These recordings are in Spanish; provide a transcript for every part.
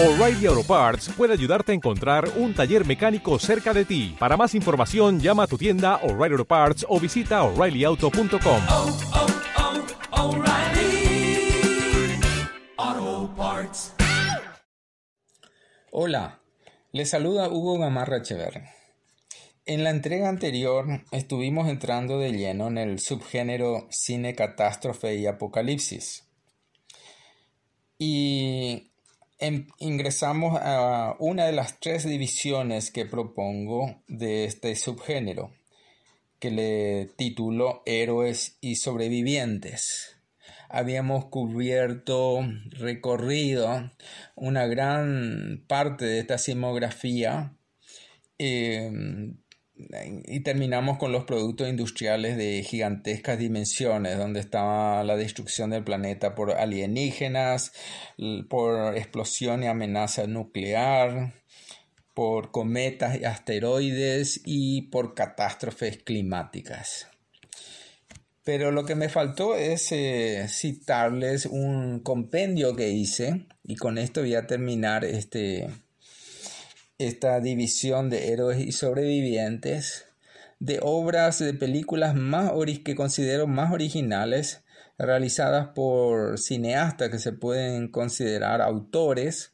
O'Reilly Auto Parts puede ayudarte a encontrar un taller mecánico cerca de ti. Para más información, llama a tu tienda O'Reilly Auto Parts o visita oreillyauto.com. oh, oh, Parts. Hola, les saluda Hugo Gamarra Echever. En la entrega anterior estuvimos entrando de lleno en el subgénero cine catástrofe y apocalipsis. Y em- ingresamos a una de las tres divisiones que propongo de este subgénero, que le titulo Héroes y sobrevivientes. Habíamos cubierto, recorrido una gran parte de esta simografía eh, y terminamos con los productos industriales de gigantescas dimensiones, donde estaba la destrucción del planeta por alienígenas, por explosión y amenaza nuclear, por cometas y asteroides y por catástrofes climáticas. Pero lo que me faltó es eh, citarles un compendio que hice y con esto voy a terminar este, esta división de héroes y sobrevivientes de obras de películas más que considero más originales realizadas por cineastas que se pueden considerar autores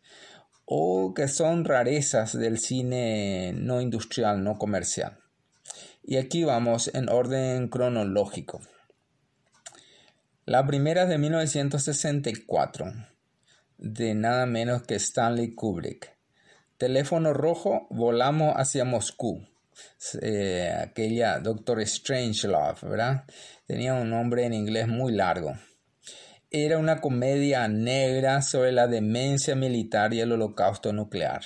o que son rarezas del cine no industrial, no comercial. Y aquí vamos en orden cronológico. La primera es de 1964, de nada menos que Stanley Kubrick. Teléfono rojo, volamos hacia Moscú. Eh, aquella Doctor Strangelove, ¿verdad? Tenía un nombre en inglés muy largo. Era una comedia negra sobre la demencia militar y el holocausto nuclear.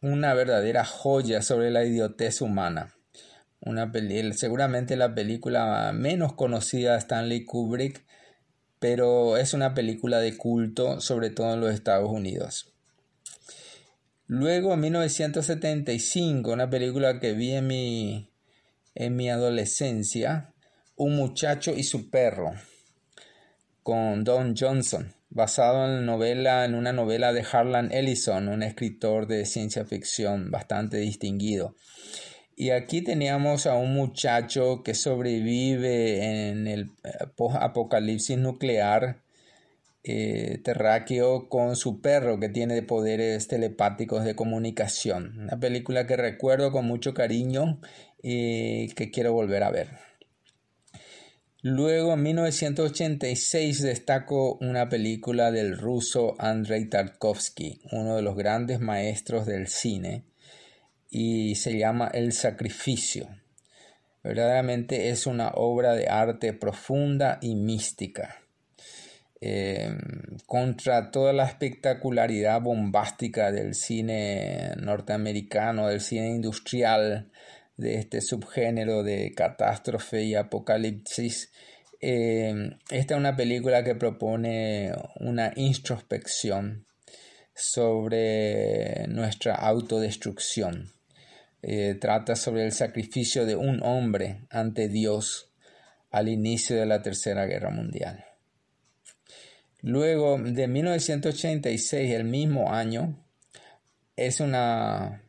Una verdadera joya sobre la idiotez humana. Una peli- seguramente la película menos conocida de Stanley Kubrick, pero es una película de culto, sobre todo en los Estados Unidos. Luego, en 1975, una película que vi en mi, en mi adolescencia, Un muchacho y su perro, con Don Johnson, basado en, novela, en una novela de Harlan Ellison, un escritor de ciencia ficción bastante distinguido. Y aquí teníamos a un muchacho que sobrevive en el eh, post-apocalipsis nuclear eh, terráqueo con su perro que tiene poderes telepáticos de comunicación. Una película que recuerdo con mucho cariño y que quiero volver a ver. Luego, en 1986, destaco una película del ruso Andrei Tarkovsky, uno de los grandes maestros del cine, y se llama El Sacrificio. Verdaderamente es una obra de arte profunda y mística. Eh, contra toda la espectacularidad bombástica del cine norteamericano, del cine industrial, de este subgénero de catástrofe y apocalipsis. Eh, esta es una película que propone una introspección sobre nuestra autodestrucción. Eh, trata sobre el sacrificio de un hombre ante Dios al inicio de la Tercera Guerra Mundial. Luego, de 1986, el mismo año, es una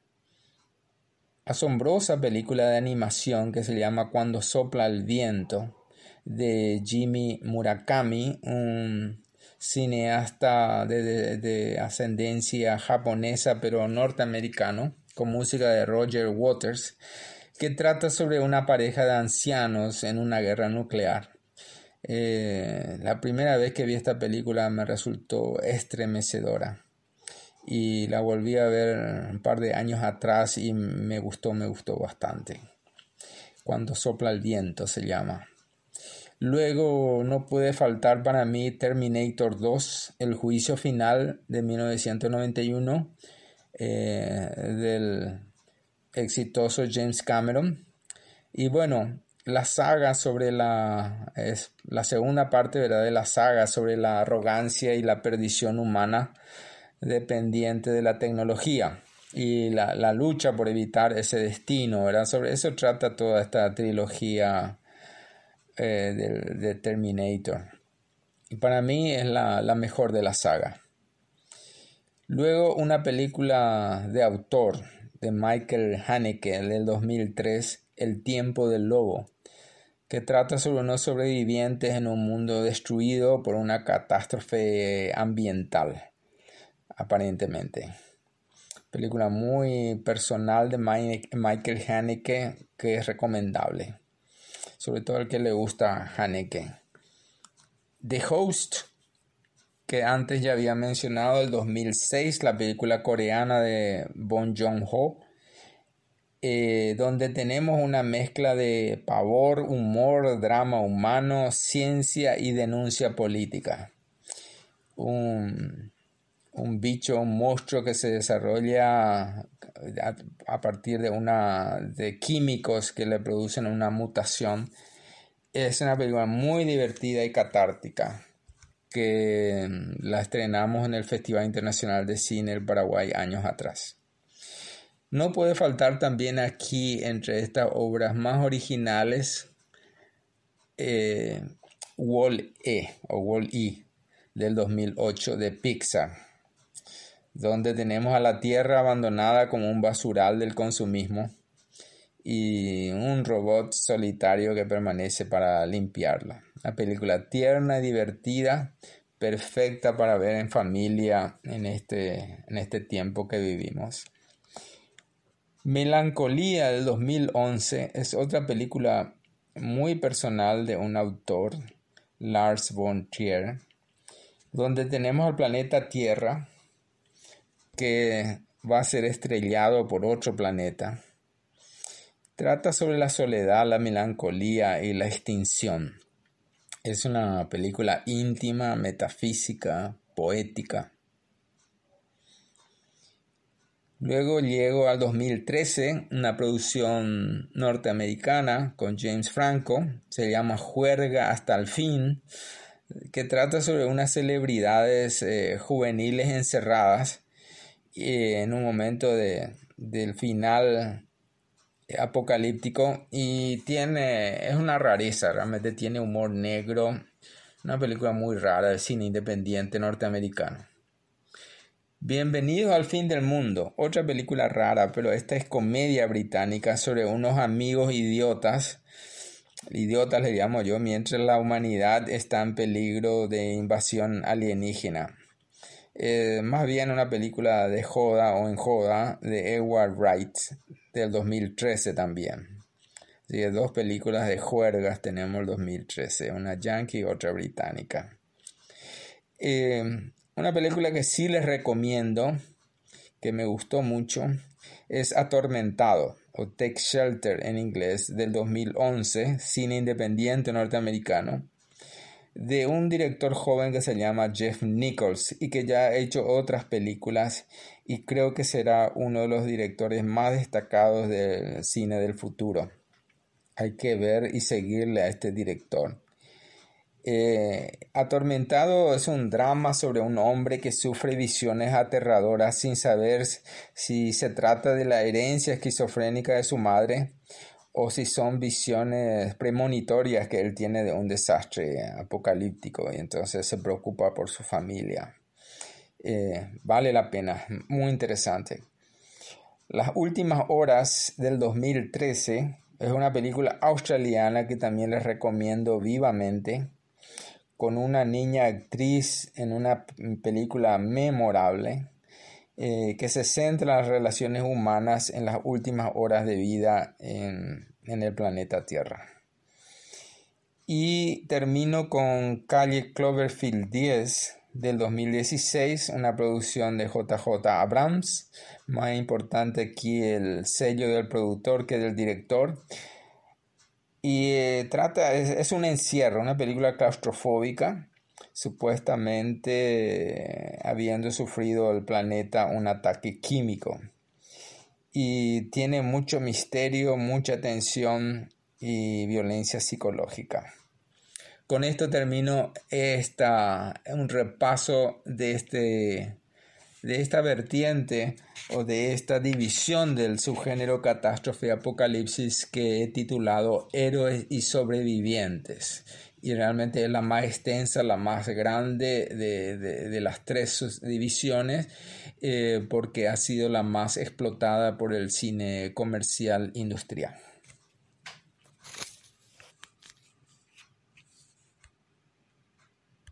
asombrosa película de animación que se llama Cuando sopla el viento de Jimmy Murakami, un cineasta de, de, de, ascendencia japonesa pero norteamericano, con música de Roger Waters, que trata sobre una pareja de ancianos en una guerra nuclear. Eh, la primera vez que vi esta película me resultó estremecedora y la volví a ver un par de años atrás y me gustó, me gustó bastante. Cuando sopla el viento se llama. Luego no puede faltar para mí Terminator 2, El juicio final de 1991 eh, del exitoso James Cameron. Y bueno, la saga sobre la es la segunda parte ¿verdad? de la saga sobre la arrogancia y la perdición humana dependiente de la tecnología y la, la, lucha por evitar ese destino, ¿verdad? Sobre eso trata toda esta trilogía eh, de, de, Terminator. Y para mí es la, la, mejor de la saga. Luego una película de autor de Michael Haneke del 2003, El tiempo del lobo, que trata sobre unos sobrevivientes en un mundo destruido por una catástrofe ambiental, aparentemente. Película muy personal de Michael Haneke que es recomendable, sobre todo al que le gusta Haneke. The Host, que antes ya había mencionado, el 2006, la película coreana de Bong Joon-ho, eh, donde tenemos una mezcla de pavor, humor, drama humano, ciencia y denuncia política. Un, un bicho, un monstruo que se desarrolla a, partir de, una, de químicos que le producen una mutación. Es una película muy divertida y catártica que la estrenamos en el Festival Internacional de Cine del Paraguay años atrás. No puede faltar también aquí entre estas obras más originales eh, Wall-E o Wall-E del 2008 de Pixar donde tenemos a la Tierra abandonada como un basural del consumismo y un robot solitario que permanece para limpiarla. Una película tierna y divertida, perfecta para ver en familia en este, en este tiempo que vivimos. Melancolía del 2011 es otra película muy personal de un autor, Lars von Trier, donde tenemos al planeta Tierra que va a ser estrellado por otro planeta. Trata sobre la soledad, la melancolía y la extinción. Es una película íntima, metafísica, poética. Luego llego al 2013, una producción norteamericana con James Franco, se llama Juerga hasta el fin, que trata sobre unas celebridades eh, juveniles encerradas en un momento de, del final apocalíptico y tiene es una rareza realmente tiene humor negro una película muy rara de cine independiente norteamericano Bienvenidos al fin del mundo otra película rara pero esta es comedia británica sobre unos amigos idiotas idiotas le llamo yo mientras la humanidad está en peligro de invasión alienígena eh, más bien una película de joda o en joda de Edward Wright del 2013 también. Así dos películas de juergas tenemos el 2013, una yankee y otra británica. Eh, una película que sí les recomiendo, que me gustó mucho, es Atormentado o Take Shelter en inglés del 2011, cine independiente norteamericano de un director joven que se llama Jeff Nichols y que ya ha hecho otras películas y creo que será uno de los directores más destacados del cine del futuro. Hay que ver y seguirle a este director. Eh, Atormentado es un drama sobre un hombre que sufre visiones aterradoras sin saber si se trata de la herencia esquizofrénica de su madre o si son visiones premonitorias que él tiene de un desastre apocalíptico y entonces se preocupa por su familia. Eh, vale la pena, muy interesante. Las últimas horas del 2013 es una película australiana que también les recomiendo vivamente, con una niña actriz en una película memorable. Eh, que se centra en las relaciones humanas en las últimas horas de vida en, en el planeta Tierra. Y termino con Calle Cloverfield 10 del 2016, una producción de JJ Abrams, más importante aquí el sello del productor que del director. Y eh, trata, es, un encierro, una película claustrofóbica supuestamente habiendo sufrido el planeta un ataque químico. Y tiene mucho misterio, mucha tensión y violencia psicológica. Con esto termino esta, un repaso de, este, de esta vertiente o de esta división del subgénero catástrofe apocalipsis que he titulado Héroes y sobrevivientes y realmente es la más extensa, la más grande de, las tres divisiones eh, porque ha sido la más explotada por el cine comercial industrial.